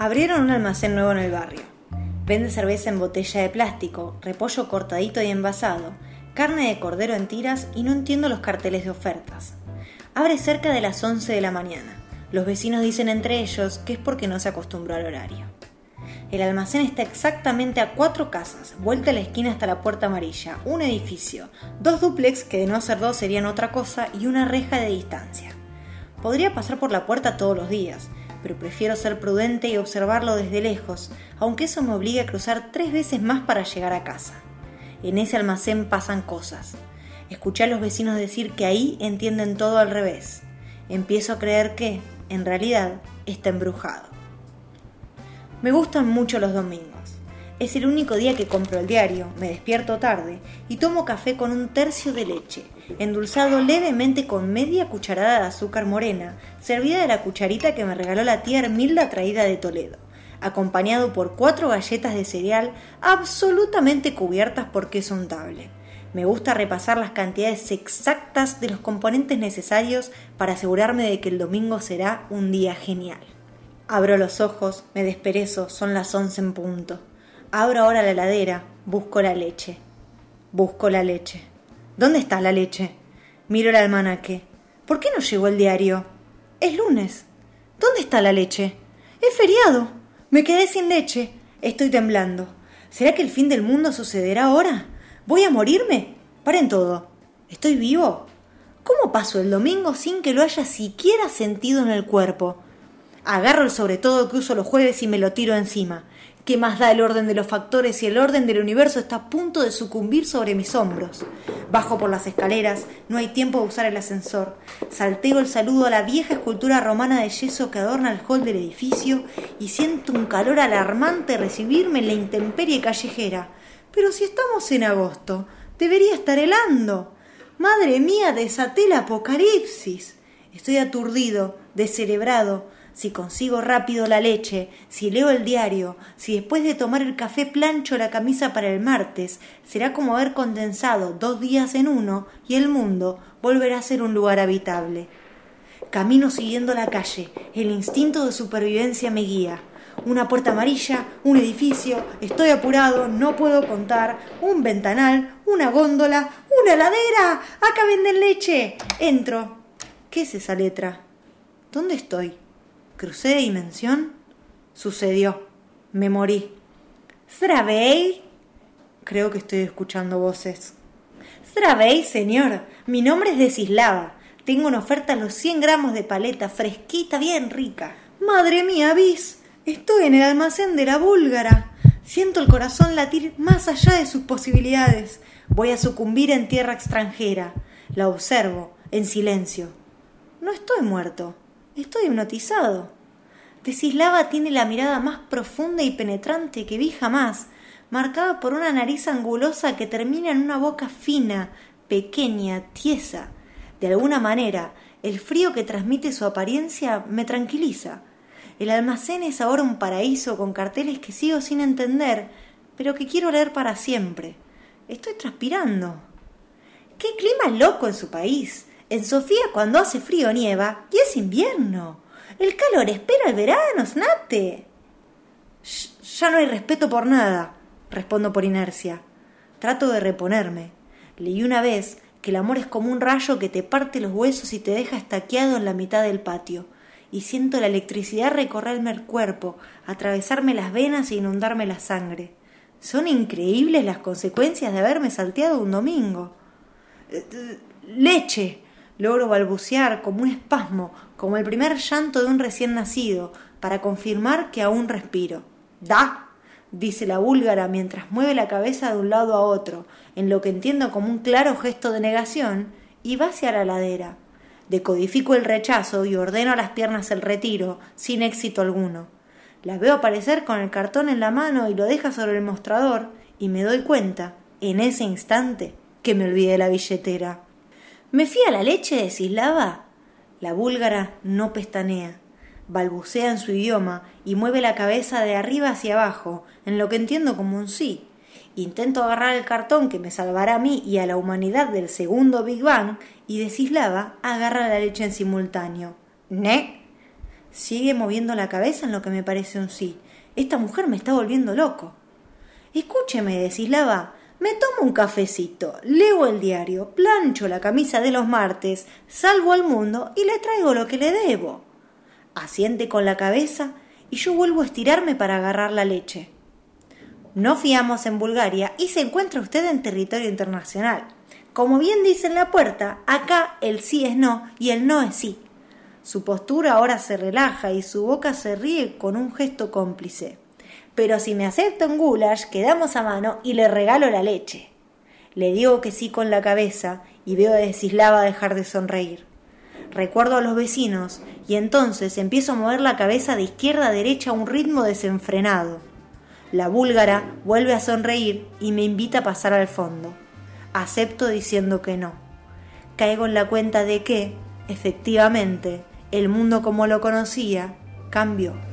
Abrieron un almacén nuevo en el barrio. Vende cerveza en botella de plástico, repollo cortadito y envasado, carne de cordero en tiras y no entiendo los carteles de ofertas. Abre cerca de las 11 de la mañana. Los vecinos dicen entre ellos que es porque no se acostumbró al horario. El almacén está exactamente a cuatro casas, vuelta a la esquina hasta la puerta amarilla, un edificio, dos duplex que de no ser dos serían otra cosa y una reja de distancia. Podría pasar por la puerta todos los días, pero prefiero ser prudente y observarlo desde lejos, aunque eso me obligue a cruzar tres veces más para llegar a casa. En ese almacén pasan cosas. Escuché a los vecinos decir que ahí entienden todo al revés. Empiezo a creer que, en realidad, está embrujado. Me gustan mucho los domingos. Es el único día que compro el diario, me despierto tarde y tomo café con un tercio de leche, endulzado levemente con media cucharada de azúcar morena, servida de la cucharita que me regaló la tía Hermilda traída de Toledo, acompañado por cuatro galletas de cereal absolutamente cubiertas por queso untable. Me gusta repasar las cantidades exactas de los componentes necesarios para asegurarme de que el domingo será un día genial. Abro los ojos, me desperezo, son las once en punto. Abro ahora la heladera, busco la leche. Busco la leche. ¿Dónde está la leche? Miro el almanaque. ¿Por qué no llegó el diario? Es lunes. ¿Dónde está la leche? Es feriado. Me quedé sin leche. Estoy temblando. ¿Será que el fin del mundo sucederá ahora? ¿Voy a morirme? Paren todo. ¿Estoy vivo? ¿Cómo paso el domingo sin que lo haya siquiera sentido en el cuerpo? Agarro el sobre todo que uso los jueves y me lo tiro encima. ¿Qué más da el orden de los factores si el orden del universo está a punto de sucumbir sobre mis hombros? Bajo por las escaleras, no hay tiempo de usar el ascensor. Salteo el saludo a la vieja escultura romana de yeso que adorna el hall del edificio y siento un calor alarmante recibirme en la intemperie callejera. Pero si estamos en agosto, debería estar helando. Madre mía, desaté el apocalipsis. Estoy aturdido, descerebrado, si consigo rápido la leche, si leo el diario, si después de tomar el café plancho la camisa para el martes, será como haber condensado dos días en uno y el mundo volverá a ser un lugar habitable. Camino siguiendo la calle, el instinto de supervivencia me guía. Una puerta amarilla, un edificio, estoy apurado, no puedo contar, un ventanal, una góndola, una ladera, acá venden leche. Entro. ¿Qué es esa letra? ¿Dónde estoy? ¿Crucé de dimensión? Sucedió. Me morí. ¿Stravey? Creo que estoy escuchando voces. ¿Stravey, señor. Mi nombre es Desislava. Tengo una oferta los 100 gramos de paleta fresquita, bien rica. Madre mía, bis. Estoy en el almacén de la búlgara. Siento el corazón latir más allá de sus posibilidades. Voy a sucumbir en tierra extranjera. La observo, en silencio. No estoy muerto. Estoy hipnotizado. Desislava tiene la mirada más profunda y penetrante que vi jamás, marcada por una nariz angulosa que termina en una boca fina, pequeña, tiesa. De alguna manera, el frío que transmite su apariencia me tranquiliza. El almacén es ahora un paraíso con carteles que sigo sin entender, pero que quiero leer para siempre. Estoy transpirando. ¡Qué clima loco en su país! En Sofía cuando hace frío nieva y es invierno. El calor espera el verano, snate. Ya no hay respeto por nada, respondo por inercia. Trato de reponerme. Leí una vez que el amor es como un rayo que te parte los huesos y te deja estaqueado en la mitad del patio. Y siento la electricidad recorrerme el cuerpo, atravesarme las venas e inundarme la sangre. Son increíbles las consecuencias de haberme salteado un domingo. Eh, eh, leche, Logro balbucear como un espasmo, como el primer llanto de un recién nacido, para confirmar que aún respiro. ¡Da! dice la búlgara mientras mueve la cabeza de un lado a otro, en lo que entiendo como un claro gesto de negación, y va hacia la ladera. Decodifico el rechazo y ordeno a las piernas el retiro, sin éxito alguno. La veo aparecer con el cartón en la mano y lo deja sobre el mostrador, y me doy cuenta, en ese instante, que me olvidé la billetera. ¿Me fía la leche? de Sislava? La búlgara no pestanea, balbucea en su idioma y mueve la cabeza de arriba hacia abajo, en lo que entiendo como un sí. Intento agarrar el cartón que me salvará a mí y a la humanidad del segundo Big Bang y de Sislava agarra la leche en simultáneo. ¿Ne? Sigue moviendo la cabeza en lo que me parece un sí. Esta mujer me está volviendo loco. Escúcheme, Desislava, me tomo un cafecito, leo el diario, plancho la camisa de los martes, salvo al mundo y le traigo lo que le debo. Asiente con la cabeza y yo vuelvo a estirarme para agarrar la leche. No fiamos en Bulgaria y se encuentra usted en territorio internacional. Como bien dice en la puerta, acá el sí es no y el no es sí. Su postura ahora se relaja y su boca se ríe con un gesto cómplice. Pero si me acepta un goulash, quedamos a mano y le regalo la leche. Le digo que sí con la cabeza y veo a Desislava dejar de sonreír. Recuerdo a los vecinos y entonces empiezo a mover la cabeza de izquierda a derecha a un ritmo desenfrenado. La búlgara vuelve a sonreír y me invita a pasar al fondo. Acepto diciendo que no. Caigo en la cuenta de que, efectivamente, el mundo como lo conocía cambió.